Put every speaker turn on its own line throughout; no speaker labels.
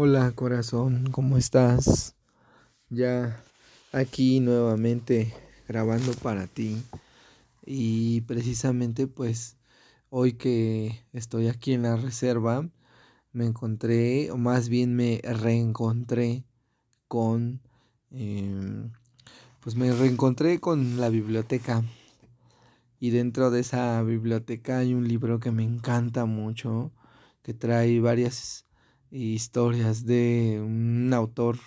Hola corazón, ¿cómo estás? Ya aquí nuevamente grabando para ti y precisamente pues hoy que estoy aquí en la reserva me encontré o más bien me reencontré con em, pues me reencontré con la biblioteca y dentro de esa biblioteca hay un libro que me encanta mucho que trae varias historias de un autor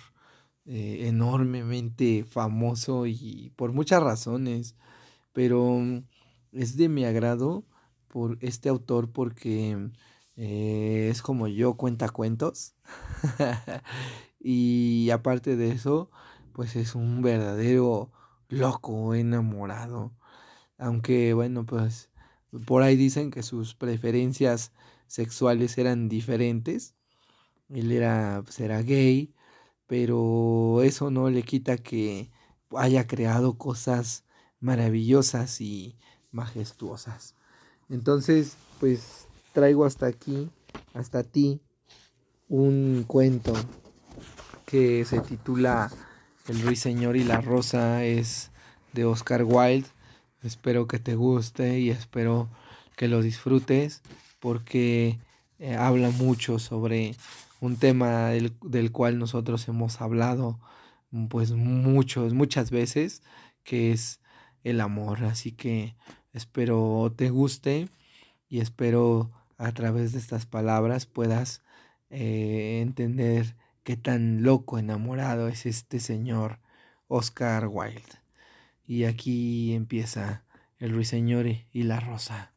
eh, enormemente famoso y por muchas razones, pero mm, es de mi agrado por este autor porque eh, es como yo cuenta cuentos. Y aparte de eso pues es un verdadero loco enamorado. Aunque bueno pues por ahí dicen que sus preferencias sexuales eran diferentes él era, pues, gay, pero eso no le quita que haya creado cosas maravillosas y majestuosas. Entonces, pues traigo hasta aquí, hasta ti, un cuento que se titula El ruiseñor y la rosa, es de Oscar Wilde. Espero que te guste y espero que lo disfrutes porque eh, habla mucho sobre un tema del, cual nosotros hemos hablado mm, pues muchos, muchas veces, que es el amor. Así que espero te guste y espero a través de estas palabras puedas eh, entender qué tan loco enamorado es este señor Oscar Wilde. Y aquí empieza el ruiseñor y la rosa.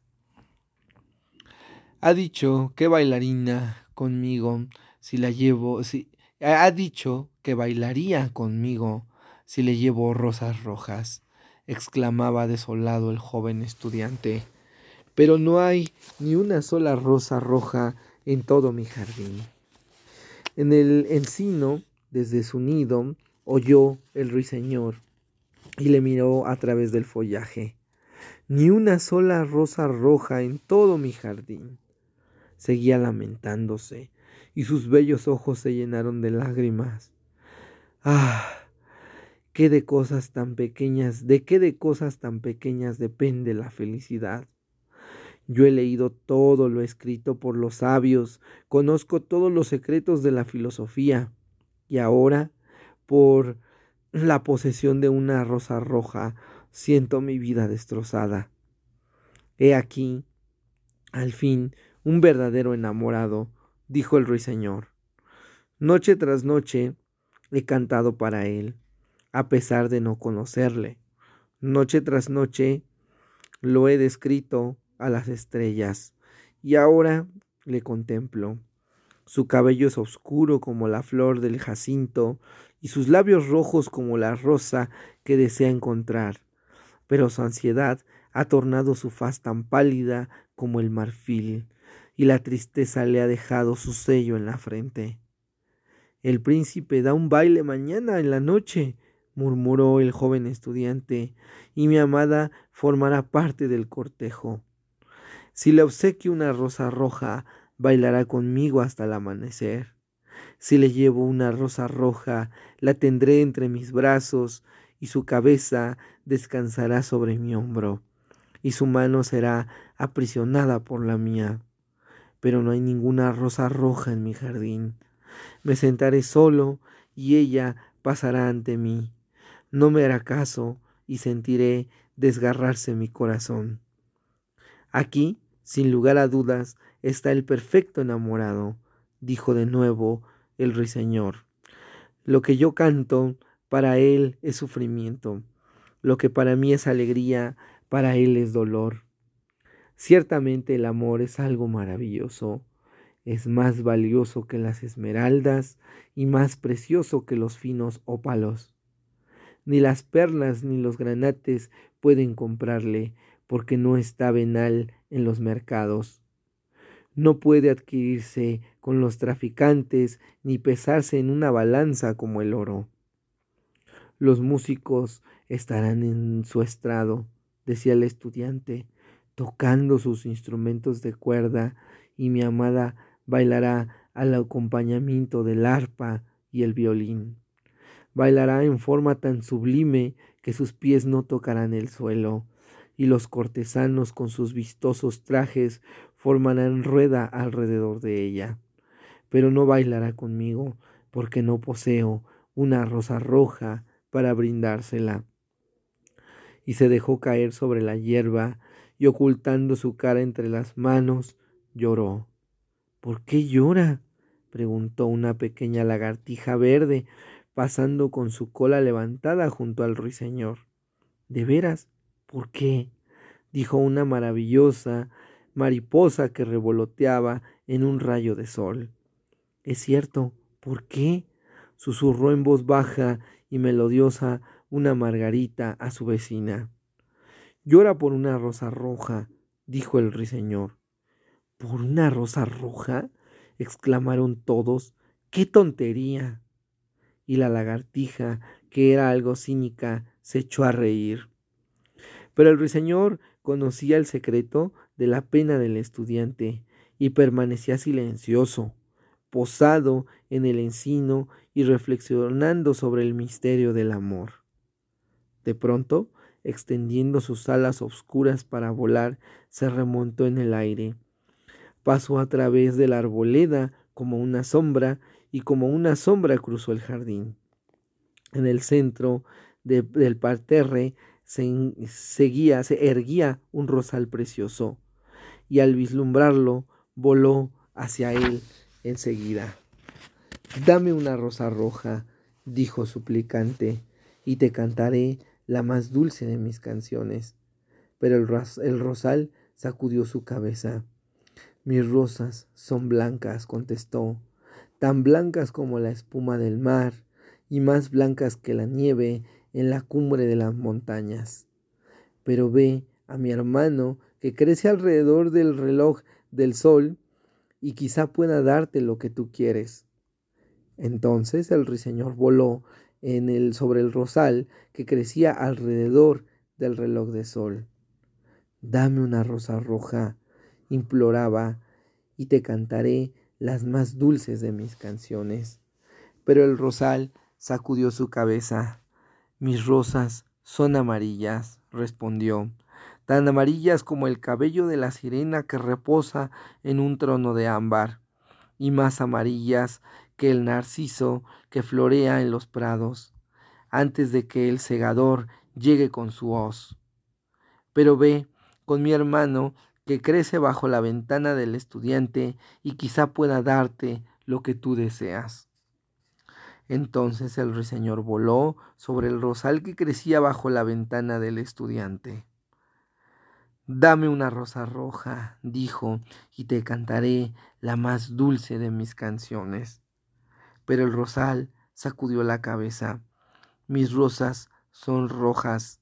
Ha dicho que bailarina conmigo si la llevo, si ha dicho que bailaría conmigo si le llevo rosas rojas, exclamaba desolado el joven estudiante. Pero no hay ni una sola rosa roja en todo mi jardín. En el encino, desde su nido, oyó el ruiseñor y le miró a través del follaje. Ni una sola rosa roja en todo mi jardín. Seguía lamentándose y sus bellos ojos se llenaron de lágrimas. Ah, qué de cosas tan pequeñas, de qué de cosas tan pequeñas depende la felicidad. Yo he leído todo lo escrito por los sabios, conozco todos los secretos de la filosofía, y ahora, por la posesión de una rosa roja, siento mi vida destrozada. He aquí, al fin, un verdadero enamorado, dijo el ruiseñor. Noche tras noche he cantado para él, a pesar de no conocerle. Noche tras noche lo he descrito a las estrellas, y ahora le contemplo. Su cabello es oscuro como la flor del jacinto, y sus labios rojos como la rosa que desea encontrar. Pero su ansiedad ha tornado su faz tan pálida como el marfil, y la tristeza le ha dejado su sello en la frente. El príncipe da un baile mañana en la noche, murmuró el joven estudiante, y mi amada formará parte del cortejo. Si le obsequio una rosa roja, bailará conmigo hasta el amanecer. Si le llevo una rosa roja, la tendré entre mis brazos, y su cabeza descansará sobre mi hombro, y su mano será aprisionada por la mía pero no hay ninguna rosa roja en mi jardín. Me sentaré solo y ella pasará ante mí. No me hará caso y sentiré desgarrarse mi corazón. Aquí, sin lugar a dudas, está el perfecto enamorado, dijo de nuevo el ruiseñor. Lo que yo canto, para él es sufrimiento. Lo que para mí es alegría, para él es dolor. Ciertamente el amor es algo maravilloso, es más valioso que las esmeraldas y más precioso que los finos ópalos. Ni las perlas ni los granates pueden comprarle, porque no está venal en los mercados. No puede adquirirse con los traficantes ni pesarse en una balanza como el oro. Los músicos estarán en su estrado, decía el estudiante, tocando sus instrumentos de cuerda y mi amada bailará al acompañamiento del arpa y el violín. Bailará en forma tan sublime que sus pies no tocarán el suelo, y los cortesanos con sus vistosos trajes formarán rueda alrededor de ella. Pero no bailará conmigo, porque no poseo una rosa roja para brindársela. Y se dejó caer sobre la hierba, y ocultando su cara entre las manos, lloró. ¿Por qué llora? preguntó una pequeña lagartija verde, pasando con su cola levantada junto al ruiseñor. ¿De veras? ¿Por qué? dijo una maravillosa mariposa que revoloteaba en un rayo de sol. Es cierto, ¿por qué? susurró en voz baja y melodiosa una margarita a su vecina. Llora por una rosa roja, dijo el ruiseñor. ¿Por una rosa roja? exclamaron todos. ¡Qué tontería! Y la lagartija, que era algo cínica, se echó a reír. Pero el ruiseñor conocía el secreto de la pena del estudiante y permanecía silencioso, posado en el encino y reflexionando sobre el misterio del amor. De pronto, extendiendo sus alas oscuras para volar, se remontó en el aire pasó a través de la arboleda como una sombra y como una sombra cruzó el jardín. En el centro del parterre se, seguía, se erguía un rosal precioso y al vislumbrarlo voló hacia él enseguida. Dame una rosa roja, dijo suplicante, y te cantaré la más dulce de mis canciones. Pero el rosal sacudió su cabeza. Mis rosas son blancas, contestó, tan blancas como la espuma del mar y más blancas que la nieve en la cumbre de las montañas. Pero ve a mi hermano que crece alrededor del reloj del sol y quizá pueda darte lo que tú quieres. Entonces el ruiseñor voló en el, sobre el rosal que crecía alrededor del reloj de sol. Dame una rosa roja, imploraba, y te cantaré las más dulces de mis canciones. Pero el rosal sacudió su cabeza. Mis rosas son amarillas, respondió, tan amarillas como el cabello de la sirena que reposa en un trono de ámbar, y más amarillas que el narciso que florea en los prados, antes de que el segador llegue con su hoz. Pero ve con mi hermano que crece bajo la ventana del estudiante y quizá pueda darte lo que tú deseas. Entonces el ruiseñor voló sobre el rosal que crecía bajo la ventana del estudiante. Dame una rosa roja, dijo, y te cantaré la más dulce de mis canciones. Pero el rosal sacudió la cabeza. Mis rosas son rojas,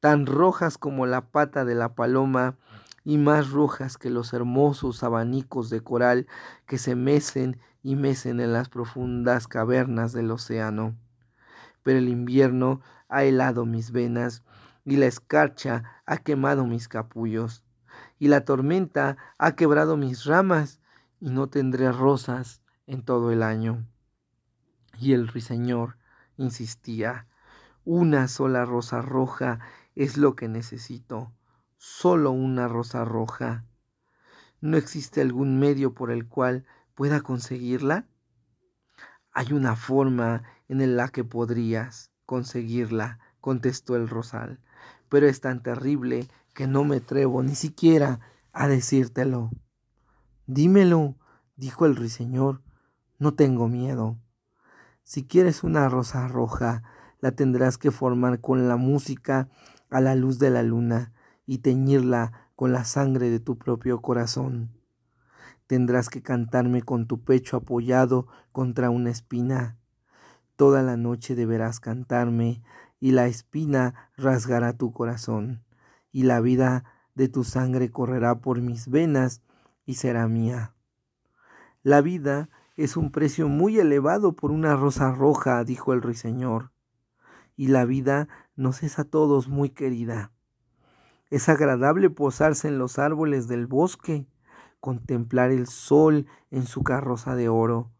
tan rojas como la pata de la paloma y más rojas que los hermosos abanicos de coral que se mecen y mecen en las profundas cavernas del océano. Pero el invierno ha helado mis venas y la escarcha ha quemado mis capullos y la tormenta ha quebrado mis ramas y no tendré rosas en todo el año. Y el ruiseñor insistía, una sola rosa roja es lo que necesito solo una rosa roja. ¿No existe algún medio por el cual pueda conseguirla? Hay una forma en la que podrías conseguirla, contestó el rosal, pero es tan terrible que no me atrevo ni siquiera a decírtelo. Dímelo, dijo el ruiseñor, no tengo miedo. Si quieres una rosa roja, la tendrás que formar con la música a la luz de la luna y teñirla con la sangre de tu propio corazón. Tendrás que cantarme con tu pecho apoyado contra una espina. Toda la noche deberás cantarme y la espina rasgará tu corazón y la vida de tu sangre correrá por mis venas y será mía. La vida es un precio muy elevado por una rosa roja, dijo el ruiseñor, y la vida nos es a todos muy querida. Es agradable posarse en los árboles del bosque, contemplar el sol en su carroza de oro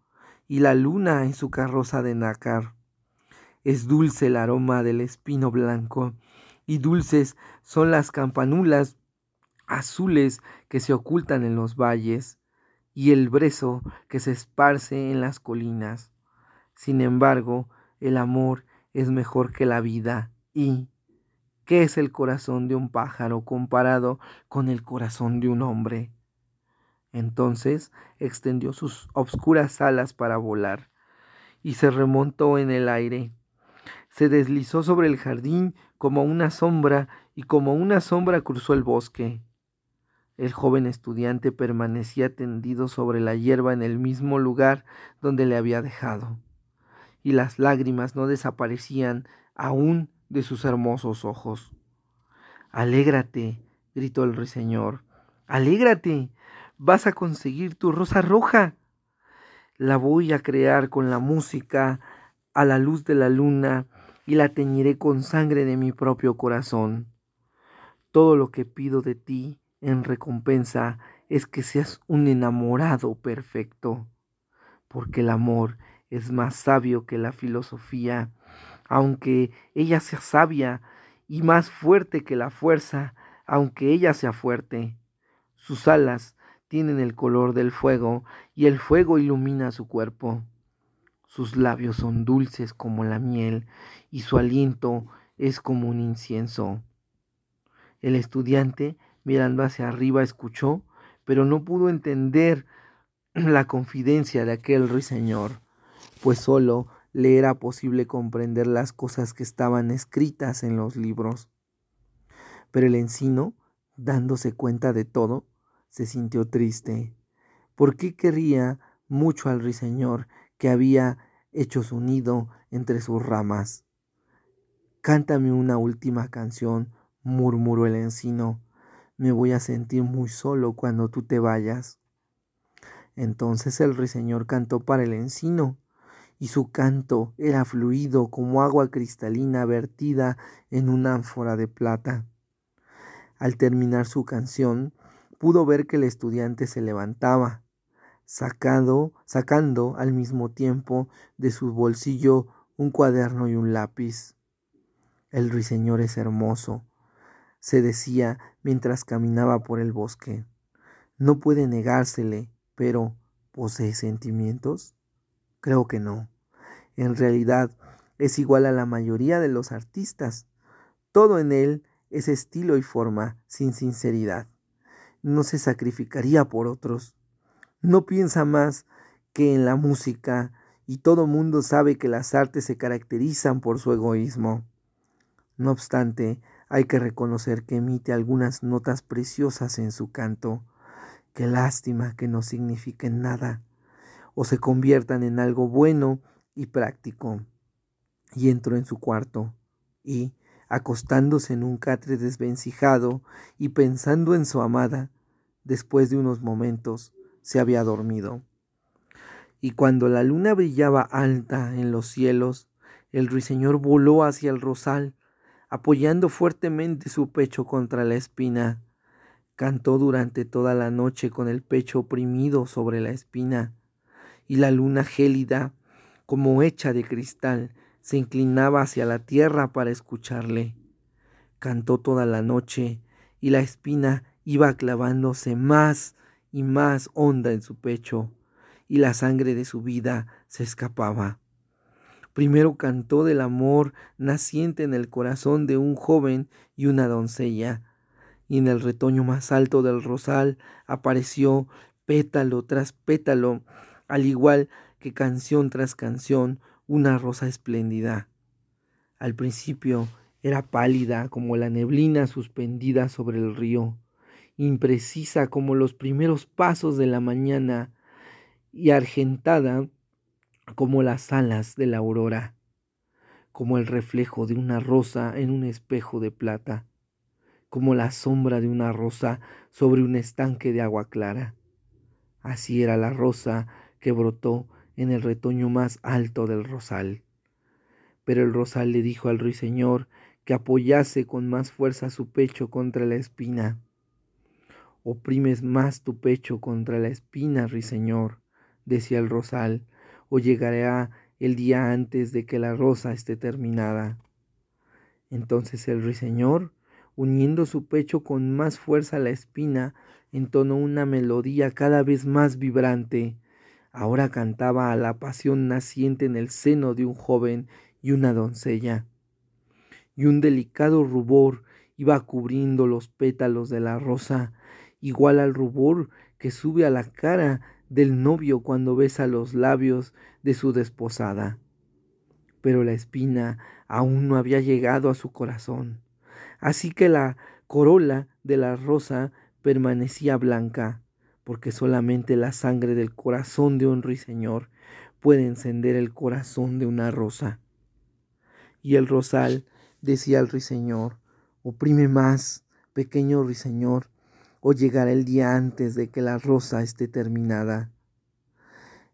y la luna en su carroza de nácar. Es dulce el aroma del espino blanco y dulces son las campanulas azules que se ocultan en los valles y el brezo que se esparce en las colinas. Sin embargo, el amor es mejor que la vida y ¿qué es el corazón de un pájaro comparado con el corazón de un hombre? Entonces extendió sus obscuras alas para volar y se remontó en el aire. Se deslizó sobre el jardín como una sombra y como una sombra cruzó el bosque. El joven estudiante permanecía tendido sobre la hierba en el mismo lugar donde le había dejado, y las lágrimas no desaparecían aún de sus hermosos ojos. Alégrate, gritó el ruiseñor, alégrate, vas a conseguir tu rosa roja. La voy a crear con la música, a la luz de la luna, y la teñiré con sangre de mi propio corazón. Todo lo que pido de ti en recompensa es que seas un enamorado perfecto, porque el amor es más sabio que la filosofía, aunque ella sea sabia, y más fuerte que la fuerza, aunque ella sea fuerte. Sus alas tienen el color del fuego, y el fuego ilumina su cuerpo. Sus labios son dulces como la miel, y su aliento es como un incienso. El estudiante mirando hacia arriba escuchó, pero no pudo entender la confidencia de aquel ruiseñor, pues solo le era posible comprender las cosas que estaban escritas en los libros. Pero el encino, dándose cuenta de todo, se sintió triste. ¿Por qué mucho al ruiseñor que había hecho su nido entre sus ramas? Cántame una última canción, murmuró el encino, me voy a sentir muy solo cuando tú te vayas. Entonces el ruiseñor cantó para el encino, y su canto era fluido como agua cristalina vertida en una ánfora de plata. Al terminar su canción, pudo ver que el estudiante se levantaba, sacando, sacando al mismo tiempo de su bolsillo un cuaderno y un lápiz. El ruiseñor es hermoso, se decía mientras caminaba por el bosque. No puede negársele, pero ¿posee sentimientos? Creo que no. En realidad es igual a la mayoría de los artistas. Todo en él es estilo y forma, sin sinceridad. No se sacrificaría por otros. No piensa más que en la música y todo mundo sabe que las artes se caracterizan por su egoísmo. No obstante, hay que reconocer que emite algunas notas preciosas en su canto. Qué lástima que no signifiquen nada o se conviertan en algo bueno y práctico. Y entró en su cuarto y, acostándose en un catre desvencijado y pensando en su amada, después de unos momentos se había dormido. Y cuando la luna brillaba alta en los cielos, el ruiseñor voló hacia el rosal apoyando fuertemente su pecho contra la espina. Cantó durante toda la noche con el pecho oprimido sobre la espina, y la luna gélida, como hecha de cristal, se inclinaba hacia la tierra para escucharle. Cantó toda la noche, y la espina iba clavándose más y más honda en su pecho, y la sangre de su vida se escapaba. Primero cantó del amor naciente en el corazón de un joven y una doncella, y en el retoño más alto del rosal apareció pétalo tras pétalo, al igual que canción tras canción, una rosa espléndida. Al principio era pálida como la neblina suspendida sobre el río, imprecisa como los primeros pasos de la mañana y argentada como las alas de la aurora, como el reflejo de una rosa en un espejo de plata, como la sombra de una rosa sobre un estanque de agua clara. Así era la rosa que brotó en el retoño más alto del rosal. Pero el rosal le dijo al ruiseñor que apoyase con más fuerza su pecho contra la espina. Oprimes más tu pecho contra la espina, ruiseñor, decía el rosal, o llegará el día antes de que la rosa esté terminada. Entonces el ruiseñor, uniendo su pecho con más fuerza a la espina, entonó una melodía cada vez más vibrante. Ahora cantaba a la pasión naciente en el seno de un joven y una doncella. Y un delicado rubor iba cubriendo los pétalos de la rosa, igual al rubor que sube a la cara del novio cuando besa los labios de su desposada. Pero la espina aún no había llegado a su corazón, así que la corola de la rosa permanecía blanca, porque solamente la sangre del corazón de un ruiseñor puede encender el corazón de una rosa. Y el rosal decía al ruiseñor, oprime más, pequeño ruiseñor, o llegará el día antes de que la rosa esté terminada.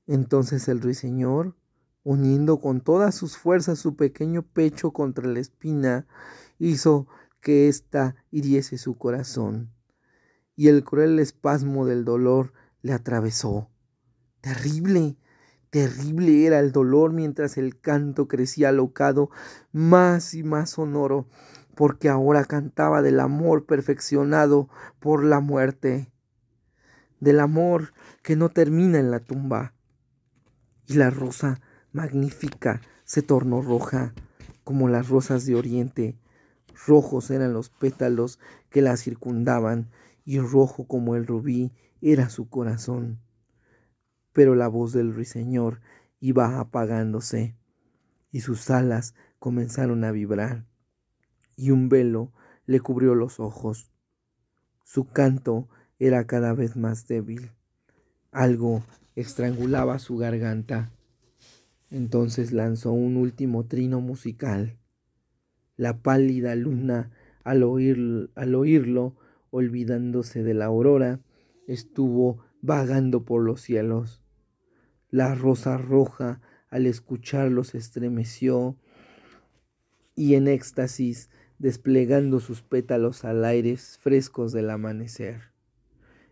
Entonces el ruiseñor, uniendo con todas sus fuerzas su pequeño pecho contra la espina, hizo que ésta hiriese su corazón, y el cruel espasmo del dolor le atravesó. Terrible, terrible era el dolor mientras el canto crecía alocado más y más sonoro porque ahora cantaba del amor perfeccionado por la muerte, del amor que no termina en la tumba. Y la rosa magnífica se tornó roja, como las rosas de Oriente. Rojos eran los pétalos que la circundaban, y rojo como el rubí era su corazón. Pero la voz del ruiseñor iba apagándose, y sus alas comenzaron a vibrar y un velo le cubrió los ojos. Su canto era cada vez más débil. Algo estrangulaba su garganta. Entonces lanzó un último trino musical. La pálida luna, al, oír, al oírlo, olvidándose de la aurora, estuvo vagando por los cielos. La rosa roja, al escucharlo, se estremeció y en éxtasis desplegando sus pétalos al aire frescos del amanecer.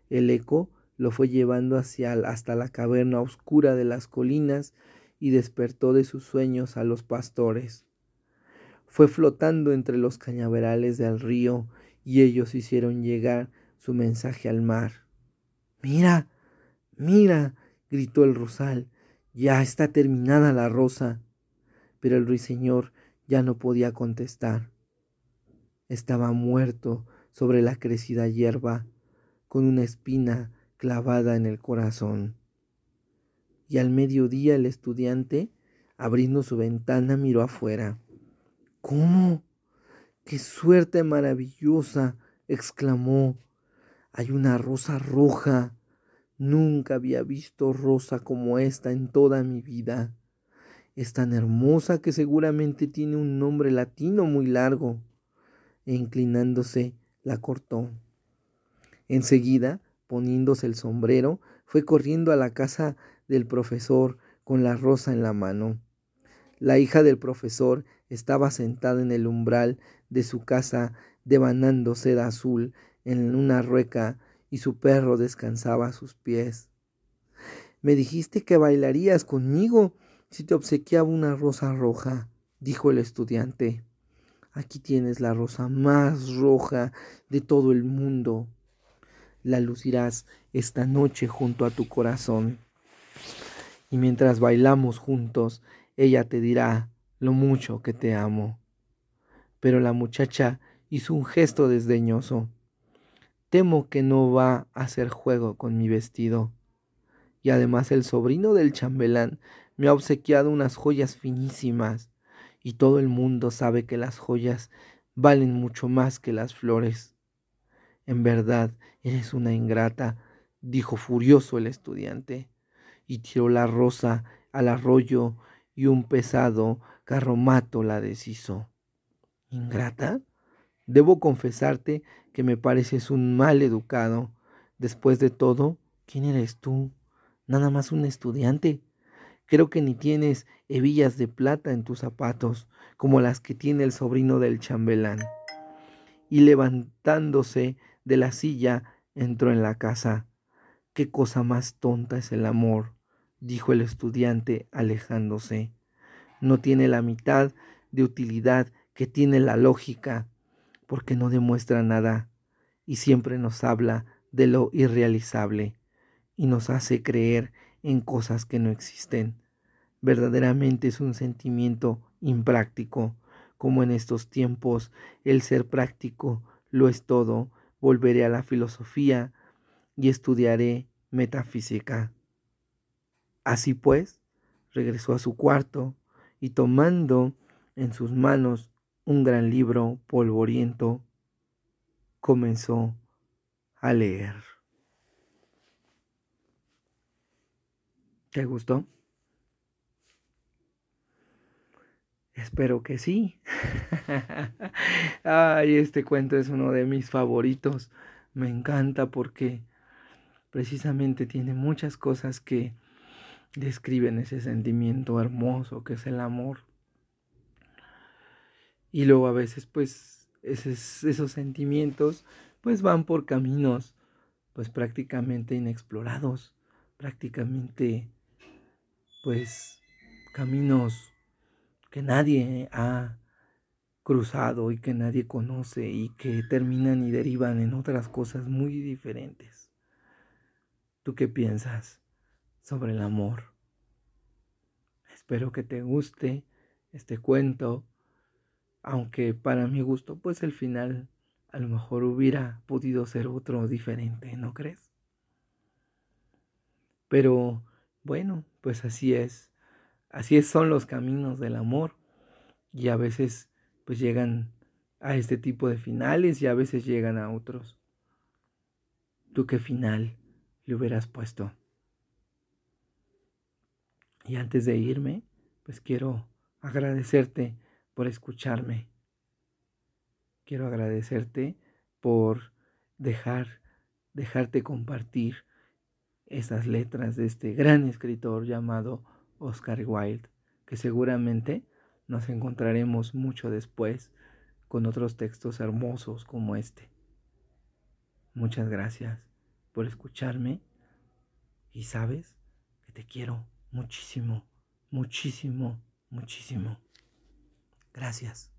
El eco lo fue llevando hacia hasta la caverna oscura de las colinas y despertó de sus sueños a los pastores. Fue flotando entre los cañaverales del río y ellos hicieron llegar su mensaje al mar. Mira, mira, gritó el rosal, ya está terminada la rosa. Pero el ruiseñor ya no podía contestar estaba muerto sobre la crecida hierba, con una espina clavada en el corazón. Y al mediodía el estudiante, abriendo su ventana, miró afuera. ¿Cómo? ¡Qué suerte maravillosa! exclamó. Hay una rosa roja. Nunca había visto rosa como esta en toda mi vida. Es tan hermosa que seguramente tiene un nombre latino muy largo e inclinándose la cortó. Enseguida, poniéndose el sombrero, fue corriendo a la casa del profesor con la rosa en la mano. La hija del profesor estaba sentada en el umbral de su casa devanando seda azul en una rueca y su perro descansaba a sus pies. Me dijiste que bailarías conmigo si te obsequiaba una rosa roja, dijo el estudiante. Aquí tienes la rosa más roja de todo el mundo. La lucirás esta noche junto a tu corazón. Y mientras bailamos juntos, ella te dirá lo mucho que te amo. Pero la muchacha hizo un gesto desdeñoso. Temo que no va a hacer juego con mi vestido. Y además el sobrino del chambelán me ha obsequiado unas joyas finísimas y todo el mundo sabe que las joyas valen mucho más que las flores. En verdad, eres una ingrata, dijo furioso el estudiante, y tiró la rosa al arroyo y un pesado carromato la deshizo. ¿Ingrata? Debo confesarte que me pareces un mal educado. Después de todo, ¿quién eres tú? Nada más un estudiante. Creo que ni tienes hebillas de plata en tus zapatos, como las que tiene el sobrino del chambelán. Y levantándose de la silla, entró en la casa. Qué cosa más tonta es el amor, dijo el estudiante alejándose. No tiene la mitad de utilidad que tiene la lógica, porque no demuestra nada y siempre nos habla de lo irrealizable y nos hace creer en cosas que no existen. Verdaderamente es un sentimiento impráctico, como en estos tiempos el ser práctico lo es todo, volveré a la filosofía y estudiaré metafísica. Así pues, regresó a su cuarto y tomando en sus manos un gran libro polvoriento, comenzó a leer. ¿Te gustó? Espero que sí. Ay, este cuento es uno de mis favoritos. Me encanta porque precisamente tiene muchas cosas que describen ese sentimiento hermoso que es el amor. Y luego a veces pues esos, sentimientos pues van por caminos pues prácticamente inexplorados, prácticamente pues caminos que nadie ha cruzado y que nadie conoce y que terminan y derivan en otras cosas muy diferentes. ¿Tú qué piensas sobre el amor? Espero que te guste este cuento, aunque para mi gusto pues el final a lo mejor hubiera podido ser otro diferente, ¿no crees? Pero bueno, pues así es. Así son los caminos del amor y a veces pues llegan a este tipo de finales y a veces llegan a otros. ¿Tú qué final le hubieras puesto? Y antes de irme, pues quiero agradecerte por escucharme. Quiero agradecerte por dejar dejarte compartir esas letras de este gran escritor llamado Oscar Wilde, que seguramente nos encontraremos mucho después con otros textos hermosos como este. Muchas gracias por escucharme y sabes que te quiero muchísimo, muchísimo, muchísimo. Gracias.